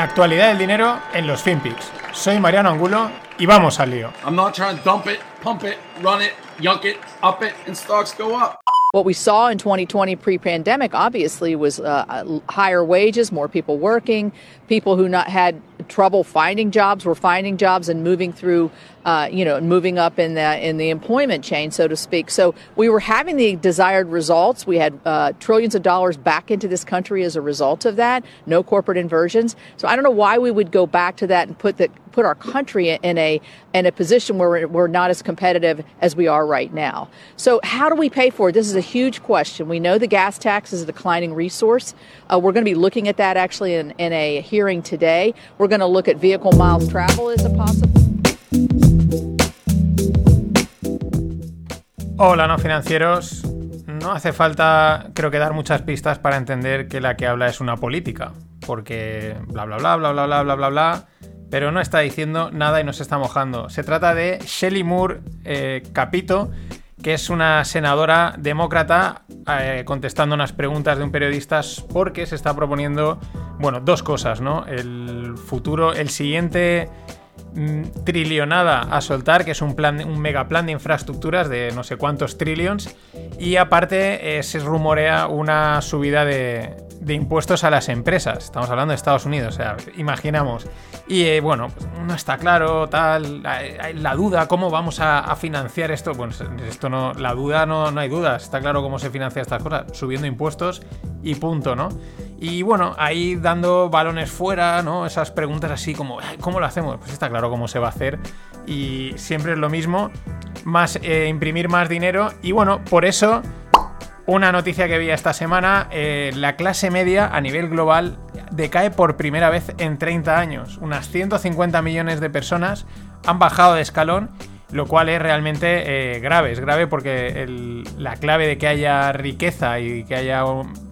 La actualidad del dinero en los FinPix. Soy Mariano Angulo y vamos al lío. I'm not trying to dump it, pump it, run it, yunk it, up it, and stocks go up. What we saw in 2020 pre pandemic, obviously, was uh, higher wages, more people working, people who not had trouble finding jobs were finding jobs and moving through, uh, you know, moving up in the in the employment chain, so to speak. So we were having the desired results. We had uh, trillions of dollars back into this country as a result of that. No corporate inversions. So I don't know why we would go back to that and put the put our country in a in a position where we're not as competitive as we are right now. So how do we pay for it? This is a huge question. We know the gas tax is a declining resource. Uh, we're going to be looking at that actually in, in a hearing today. We're going to look at vehicle miles travel as a possible. Hola, no financieros. No hace falta, creo que, dar muchas pistas para entender que la que habla es una política. Porque bla bla bla bla bla bla bla bla bla pero no está diciendo nada y no se está mojando. Se trata de Shelley Moore eh, Capito, que es una senadora demócrata eh, contestando unas preguntas de un periodista porque se está proponiendo, bueno, dos cosas, ¿no? El futuro, el siguiente mm, trillonada a soltar, que es un plan, un mega plan de infraestructuras de no sé cuántos trillions, y aparte eh, se rumorea una subida de, impuestos a las empresas. Estamos hablando de Estados Unidos, o sea, imaginamos. Y eh, bueno, pues, no está claro, tal, la, duda, ¿cómo vamos a, financiar esto? Bueno, esto no, la duda no, no hay dudas, está claro cómo se financia estas cosas, subiendo impuestos y punto, ¿no? Y bueno, ahí dando balones fuera, ¿no? Esas preguntas así como, ¿cómo lo hacemos? Pues está claro cómo se va a hacer y siempre es lo mismo, más eh, imprimir más dinero y bueno, por eso una noticia que vi esta semana, eh, la clase media a nivel global decae por primera vez en 30 años. Unas 150 millones de personas han bajado de escalón, lo cual es realmente eh, grave. Es grave porque la clave de que haya riqueza y que haya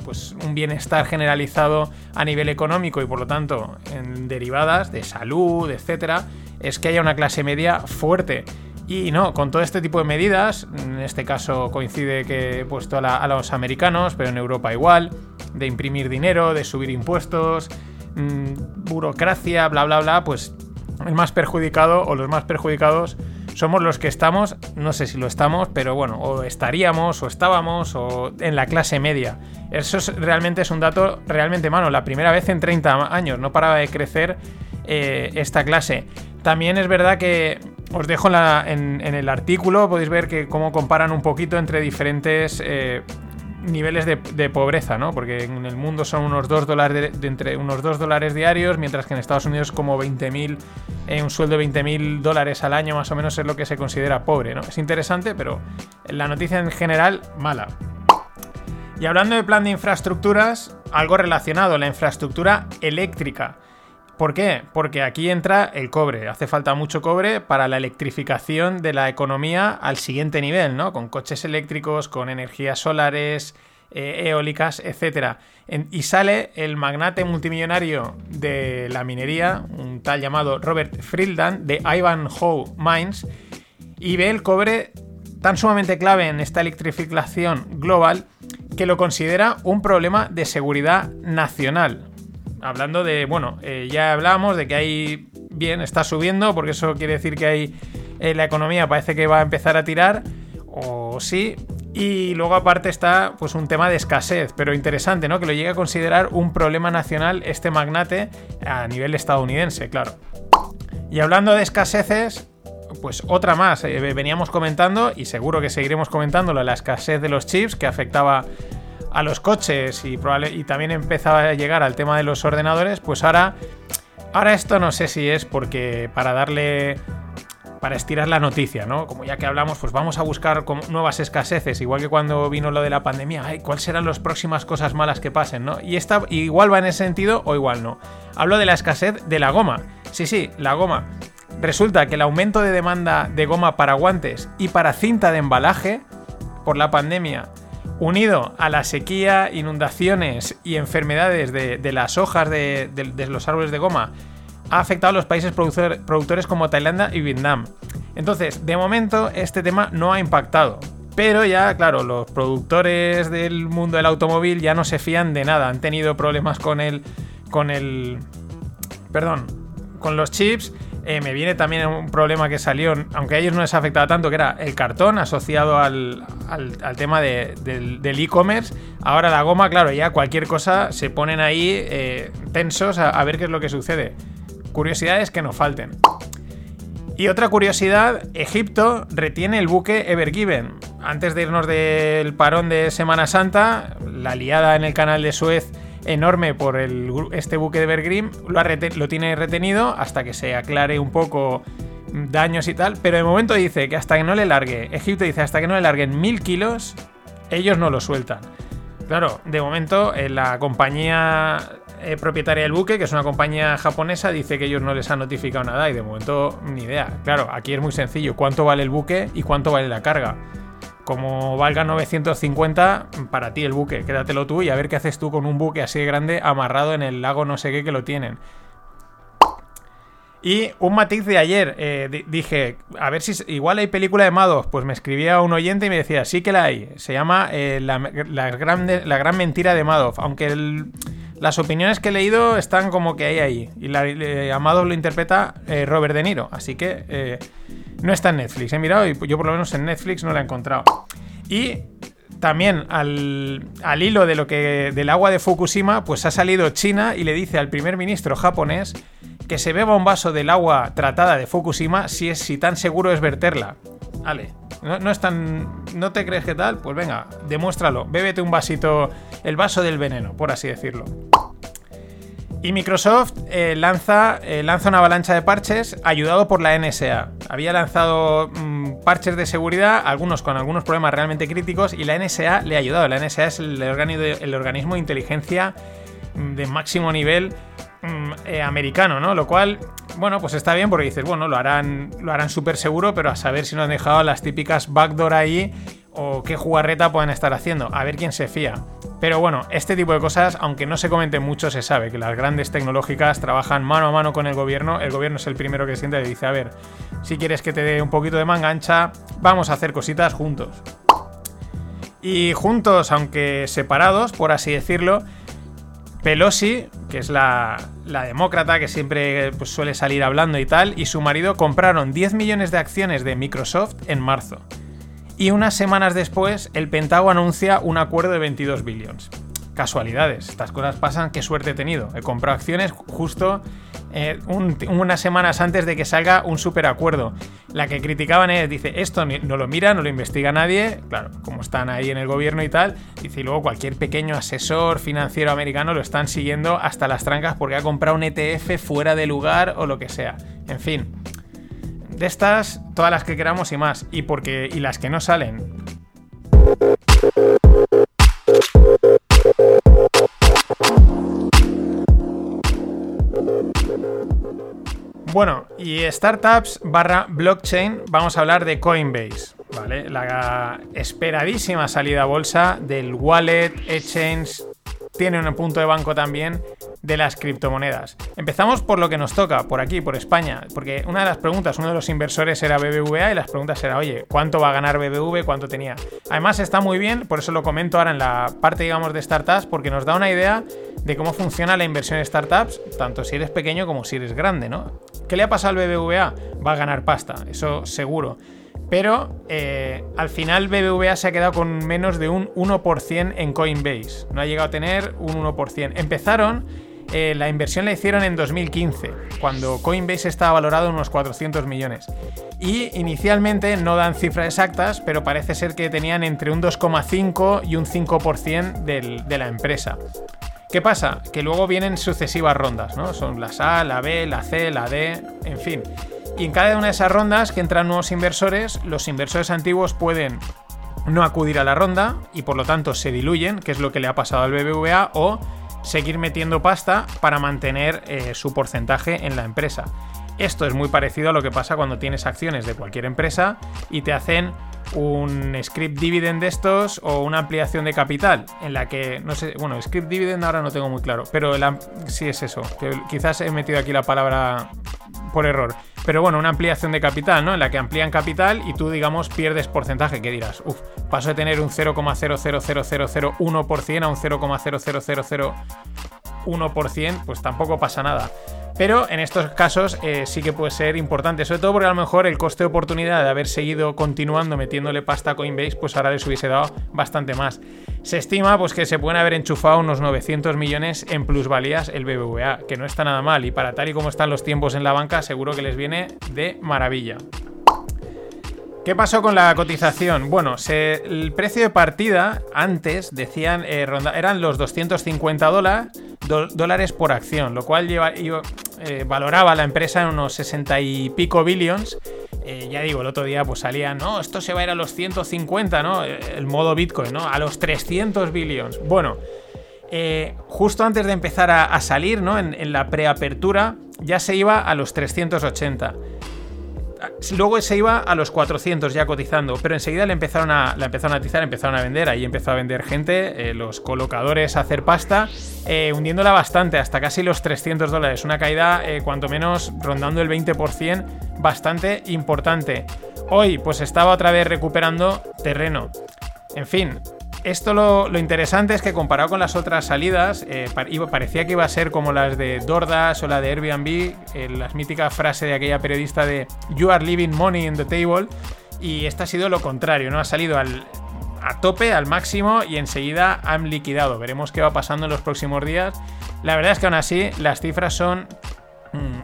pues, un bienestar generalizado a nivel económico y por lo tanto en derivadas de salud, etcétera, es que haya una clase media fuerte. Y no, con todo este tipo de medidas, en este caso coincide que he puesto a, los americanos, pero en Europa igual, de imprimir dinero, de subir impuestos, mm, burocracia, bla, bla, bla, pues el más perjudicado o los más perjudicados somos los que estamos, no sé si lo estamos, pero bueno, o estaríamos, o estábamos, o en la clase media. Eso realmente es un dato realmente malo. La primera vez en 30 años no paraba de crecer eh, esta clase. También es verdad que os dejo en, el artículo, podéis ver que cómo comparan un poquito entre diferentes eh, niveles de, pobreza, ¿no? Porque en el mundo son unos 2 dólares, de, entre unos 2 dólares diarios, mientras que en Estados Unidos como 20.000, eh, un sueldo de 20.000 dólares al año más o menos es lo que se considera pobre, ¿no? Es interesante, pero la noticia en general, mala. Y hablando de plan de infraestructuras, algo relacionado, la infraestructura eléctrica. ¿Por qué? Porque aquí entra el cobre. Hace falta mucho cobre para la electrificación de la economía al siguiente nivel, ¿no? Con coches eléctricos, con energías solares, eh, eólicas, etc. y sale el magnate multimillonario de la minería, un tal llamado Robert Friedland, de Ivanhoe Mines, y ve el cobre tan sumamente clave en esta electrificación global que lo considera un problema de seguridad nacional hablando de, bueno, eh, ya hablamos de que hay, bien, está subiendo, porque eso quiere decir que hay, eh, la economía parece que va a empezar a tirar, o sí, y luego aparte está pues un tema de escasez, pero interesante, ¿no? Que lo llegue a considerar un problema nacional este magnate a nivel estadounidense, claro. Y hablando de escaseces, pues otra más, eh, veníamos comentando y seguro que seguiremos comentándolo, la escasez de los chips que afectaba a los coches y, y también empezaba a llegar al tema de los ordenadores, pues ahora, ahora esto no sé si es porque para darle para estirar la noticia, ¿no? Como ya que hablamos, pues vamos a buscar nuevas escaseces, igual que cuando vino lo de la pandemia, ay, ¿cuáles serán las próximas cosas malas que pasen, ¿no? Y esta igual va en ese sentido o igual no. Hablo de la escasez de la goma. Sí, sí, la goma. Resulta que el aumento de demanda de goma para guantes y para cinta de embalaje por la pandemia unido a la sequía, inundaciones y enfermedades de, las hojas de, los árboles de goma, ha afectado a los países productores como Tailandia y Vietnam. Entonces, de momento, este tema no ha impactado. Pero ya, claro, los productores del mundo del automóvil ya no se fían de nada. Han tenido problemas con el. con el. perdón, con los chips eh, me viene también un problema que salió, aunque a ellos no les afectaba tanto, que era el cartón asociado al, tema del e-commerce. Ahora la goma, claro, ya cualquier cosa se ponen ahí eh, tensos a, ver qué es lo que sucede. Curiosidades que nos falten. Y otra curiosidad, Egipto retiene el buque Ever Given. Antes de irnos del parón de Semana Santa, la liada en el canal de Suez enorme por este buque de Evergreen, lo, tiene retenido hasta que se aclare un poco daños y tal, pero de momento dice que hasta que no le largue, Egipto dice hasta que no le larguen mil kilos, ellos no lo sueltan. Claro, de momento eh, la compañía eh, propietaria del buque, que es una compañía japonesa, dice que ellos no les han notificado nada y de momento ni idea. Claro, aquí es muy sencillo, ¿cuánto vale el buque y cuánto vale la carga? Como valga 950, para ti el buque, quédatelo tú y a ver qué haces tú con un buque así de grande amarrado en el lago no sé qué que lo tienen. Y un matiz de ayer, eh, dije, a ver si igual hay película de Madoff, pues me escribía un oyente y me decía, sí que la hay, se llama eh, la, gran, la, gran, mentira de Madoff, aunque las opiniones que he leído están como que hay ahí, y la, a Madoff lo interpreta eh, Robert De Niro, así que no está en Netflix. He mirado y yo por lo menos en Netflix no la he encontrado. Y también al, hilo de lo que del agua de Fukushima, pues ha salido China y le dice al primer ministro japonés que se beba un vaso del agua tratada de Fukushima si es si tan seguro es verterla. Vale, no, no, es tan. ¿No te crees que tal? Pues venga, demuéstralo. Bébete un vasito, el vaso del veneno, por así decirlo. Y Microsoft eh, lanza, eh, lanza una avalancha de parches ayudado por la NSA. Había lanzado mm, parches de seguridad, algunos con algunos problemas realmente críticos, y la NSA le ha ayudado. La NSA es el, organismo de inteligencia mm, de máximo nivel mm, eh, americano, ¿no? Lo cual, bueno, pues está bien porque dices, bueno, lo harán, lo harán súper seguro, pero a saber si no han dejado las típicas backdoor ahí o qué jugarreta pueden estar haciendo, a ver quién se fía. Pero bueno, este tipo de cosas, aunque no se comenten mucho, se sabe que las grandes tecnológicas trabajan mano a mano con el gobierno. El gobierno es el primero que siente y dice, a ver, si quieres que te dé un poquito de manga ancha, vamos a hacer cositas juntos. Y juntos, aunque separados, por así decirlo, Pelosi, que es la, demócrata que siempre pues, suele salir hablando y tal, y su marido compraron 10 millones de acciones de Microsoft en marzo y unas semanas después el Pentágono anuncia un acuerdo de 22 billones. Casualidades, estas cosas pasan, qué suerte he tenido. He comprado acciones justo eh, unas semanas antes de que salga un superacuerdo. La que criticaban es, dice, esto no lo mira, no lo investiga nadie, claro, como están ahí en el gobierno y tal, dice, y luego cualquier pequeño asesor financiero americano lo están siguiendo hasta las trancas porque ha comprado un ETF fuera de lugar o lo que sea. En fin, de estas, todas las que queramos y más. Y porque. y las que no salen. Bueno, y startups barra blockchain, vamos a hablar de Coinbase, ¿vale? La esperadísima salida a bolsa del wallet, exchange, tiene un punto de banco también de las criptomonedas. Empezamos por lo que nos toca, por aquí, por España, porque una de las preguntas, uno de los inversores era BBVA y las preguntas era, oye, ¿cuánto va a ganar BBV? ¿Cuánto tenía? Además está muy bien, por eso lo comento ahora en la parte, digamos, de startups, porque nos da una idea de cómo funciona la inversión en startups, tanto si eres pequeño como si eres grande, ¿no? ¿Qué le ha pasado al BBVA? Va a ganar pasta, eso seguro. Pero eh, al final BBVA se ha quedado con menos de un 1% en Coinbase. No ha llegado a tener un 1%. Empezaron, eh, la inversión la hicieron en 2015, cuando Coinbase estaba valorado en unos 400 millones. Y inicialmente no dan cifras exactas, pero parece ser que tenían entre un 2,5 y un 5% de la empresa. ¿Qué pasa? Que luego vienen sucesivas rondas, ¿no? Son las A, la B, la C, la D, en fin. Y en cada una de esas rondas que entran nuevos inversores, los inversores antiguos pueden no acudir a la ronda y por lo tanto se diluyen, que es lo que le ha pasado al BBVA, o seguir metiendo pasta para mantener eh, su porcentaje en la empresa. Esto es muy parecido a lo que pasa cuando tienes acciones de cualquier empresa y te hacen un script dividend de estos o una ampliación de capital en la que, no sé, bueno, script dividend ahora no tengo muy claro, pero sí es eso, que quizás he metido aquí la palabra por error. Pero bueno, una ampliación de capital, ¿no? En la que amplían capital y tú, digamos, pierdes porcentaje. ¿Qué dirás? Uf, paso de tener un 0,00001% a un 0,0000 1%, pues tampoco pasa nada. Pero en estos casos eh, sí que puede ser importante, sobre todo porque a lo mejor el coste de oportunidad de haber seguido continuando metiéndole pasta a Coinbase, pues ahora les hubiese dado bastante más. Se estima pues, que se pueden haber enchufado unos 900 millones en plusvalías el BBVA, que no está nada mal y para tal y como están los tiempos en la banca seguro que les viene de maravilla. ¿Qué pasó con la cotización? Bueno, el precio de partida antes decían eh, eran los 250 dólares por acción, lo cual eh, valoraba la empresa en unos 60 y pico billions. Eh, ya digo, el otro día pues salía, no, esto se va a ir a los 150, ¿no? El modo Bitcoin, ¿no? A los 300 billions. Bueno, justo antes de empezar a, salir, ¿no? En la preapertura ya se iba a los 380 luego se iba a los 400 ya cotizando, pero enseguida le empezaron a, la empezaron a atizar, empezaron a vender, ahí empezó a vender gente, eh, los colocadores a hacer pasta, eh, hundiéndola bastante, hasta casi los 300 dólares, una caída eh, cuanto menos rondando el 20%, bastante importante. Hoy pues estaba otra vez recuperando terreno. En fin, esto lo, interesante es que comparado con las otras salidas, eh, parecía que iba a ser como las de Dordas o la de Airbnb, eh, la mítica frase de aquella periodista de You are leaving money in the table, y esta ha sido lo contrario, ¿no? Ha salido al, a tope, al máximo, y enseguida han liquidado. Veremos qué va pasando en los próximos días. La verdad es que aún así las cifras son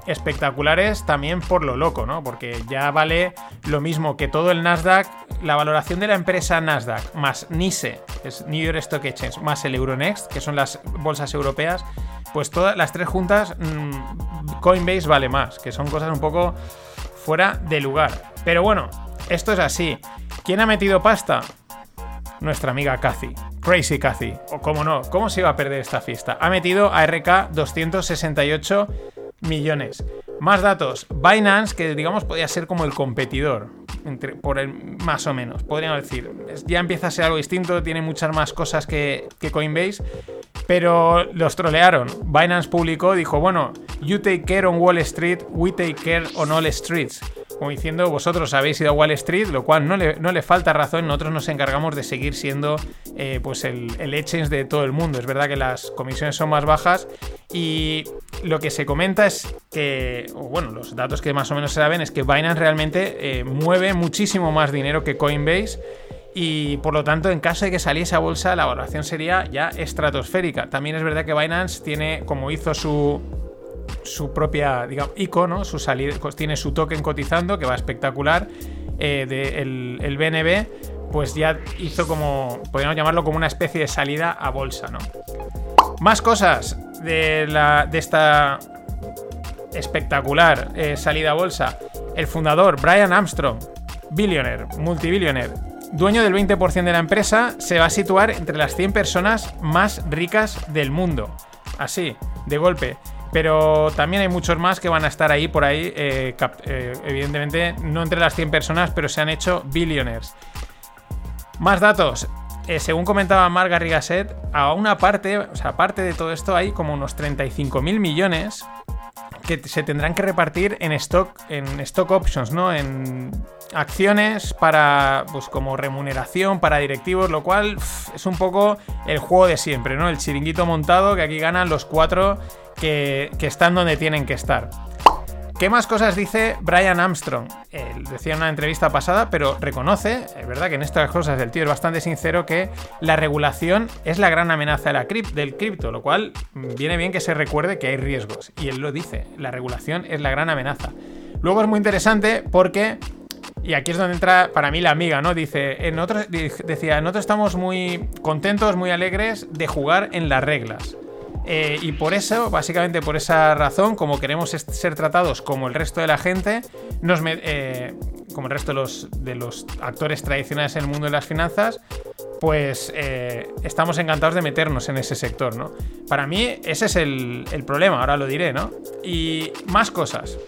espectaculares también por lo loco, ¿no? Porque ya vale lo mismo que todo el Nasdaq, la valoración de la empresa Nasdaq más NISE, es New York Stock Exchange, más el Euronext, que son las bolsas europeas, pues todas las tres juntas, mm, Coinbase vale más, que son cosas un poco fuera de lugar. Pero bueno, esto es así. ¿Quién ha metido pasta? Nuestra amiga Cathy. Crazy Cathy. O cómo no, ¿cómo se iba a perder esta fiesta? Ha metido a RK 268 millones. Más datos. Binance, que digamos podría ser como el competidor, entre, por el, más o menos, podríamos decir. Ya empieza a ser algo distinto, tiene muchas más cosas que, que Coinbase, pero los trolearon. Binance publicó, dijo, bueno, you take care on Wall Street, we take care on all streets como diciendo, vosotros habéis ido a Wall Street, lo cual no le, no le falta razón, nosotros nos encargamos de seguir siendo eh, pues el, el exchange de todo el mundo. Es verdad que las comisiones son más bajas y lo que se comenta es que, bueno, los datos que más o menos se saben es que Binance realmente eh, mueve muchísimo más dinero que Coinbase. Y por lo tanto, en caso de que saliese a bolsa, la valoración sería ya estratosférica. También es verdad que Binance tiene, como hizo su, su propia, digamos, icono, su salida, tiene su token cotizando, que va espectacular, eh, de el, BNB, pues ya hizo como, podríamos llamarlo como una especie de salida a bolsa, ¿no? Más cosas de, la, de esta espectacular eh, salida a bolsa. El fundador, Brian Armstrong, billionaire, multibillionaire, dueño del 20% de la empresa, se va a situar entre las 100 personas más ricas del mundo. Así, de golpe pero también hay muchos más que van a estar ahí por ahí, eh, eh, evidentemente no entre las 100 personas, pero se han hecho billionaires. Más datos. Eh, según comentaba Marga Rigaset, a una parte, o sea, aparte de todo esto, hay como unos 35 mil millones que se tendrán que repartir en stock, en stock options, ¿no? En acciones para, pues como remuneración para directivos, lo cual es un poco el juego de siempre, ¿no? El chiringuito montado que aquí ganan los cuatro que, están donde tienen que estar. ¿Qué más cosas dice Brian Armstrong? Él decía en una entrevista pasada, pero reconoce, es verdad que en estas cosas el tío es bastante sincero, que la regulación es la gran amenaza de la del cripto, lo cual viene bien que se recuerde que hay riesgos. Y él lo dice, la regulación es la gran amenaza. Luego es muy interesante porque y aquí es donde entra para mí la amiga, ¿no? Dice, en otros, decía, nosotros estamos muy contentos, muy alegres de jugar en las reglas. Eh, y por eso, básicamente por esa razón, como queremos ser tratados como el resto de la gente, nos eh, como el resto de los, de los, actores tradicionales en el mundo de las finanzas, pues eh, estamos encantados de meternos en ese sector, ¿no? Para mí ese es el, el problema, ahora lo diré, ¿no? Y más cosas.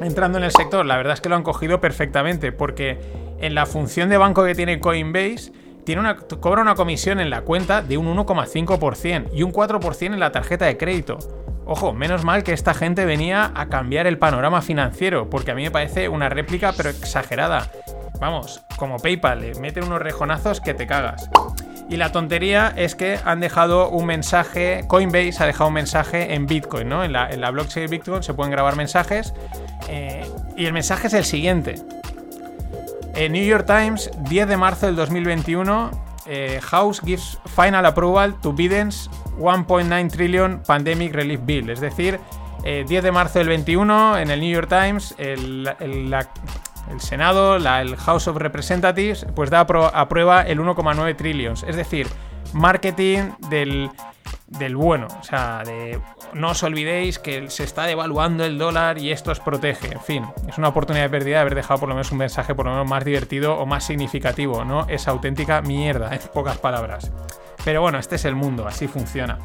Entrando en el sector, la verdad es que lo han cogido perfectamente, porque en la función de banco que tiene Coinbase, tiene una, cobra una comisión en la cuenta de un 1,5% y un 4% en la tarjeta de crédito. Ojo, menos mal que esta gente venía a cambiar el panorama financiero, porque a mí me parece una réplica pero exagerada. Vamos, como PayPal, le mete unos rejonazos que te cagas. Y la tontería es que han dejado un mensaje, Coinbase ha dejado un mensaje en Bitcoin, ¿no? En la, en la blockchain de Bitcoin se pueden grabar mensajes. eh, y el mensaje es el siguiente. En New York Times, 10 de marzo del 2021, eh, House gives final approval to Biden's 1.9 trillion pandemic relief bill. Es decir, eh, 10 de marzo del 21, en el New York Times, el, Senado, el House of Representatives, pues da apro- aprueba el 1,9 trillions. Es decir, marketing del, del bueno. O sea, de no os olvidéis que se está devaluando el dólar y esto os protege. En fin, es una oportunidad perdida de haber dejado por lo menos un mensaje por lo menos más divertido o más significativo, ¿no? Es auténtica mierda, en pocas palabras. Pero bueno, este es el mundo, así funciona.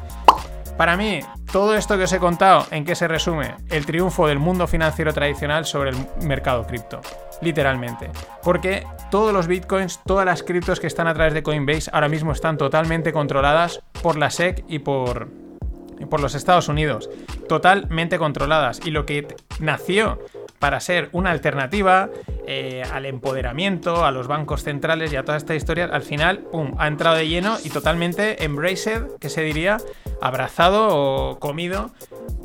Para mí, todo esto que os he contado, ¿en qué se resume? El triunfo del mundo financiero tradicional sobre el mercado cripto. Literalmente. Porque todos los bitcoins, todas las criptos que están a través de Coinbase ahora mismo están totalmente controladas por la SEC y por, por los Estados Unidos. Totalmente controladas. Y lo que nació para ser una alternativa eh, al empoderamiento, a los bancos centrales y a toda esta historia, al final, pum, ha entrado de lleno y totalmente embraced, que se diría, abrazado o comido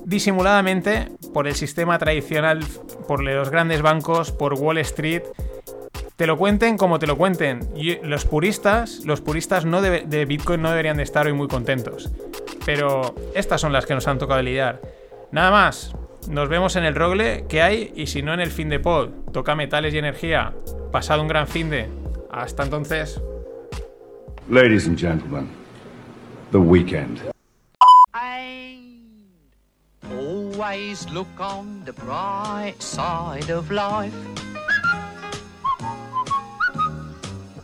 disimuladamente por el sistema tradicional, por los grandes bancos, por Wall Street. Te lo cuenten como te lo cuenten. Y los puristas, los puristas no de Bitcoin no deberían de estar hoy muy contentos. Pero estas son las que nos han tocado lidiar. Nada más. Nos vemos en el rogle que hay y si no en el fin de pod. Toca metales y energía. Pasado un gran fin de. Hasta entonces. Ladies and gentlemen, the weekend. Always look on the bright side of life.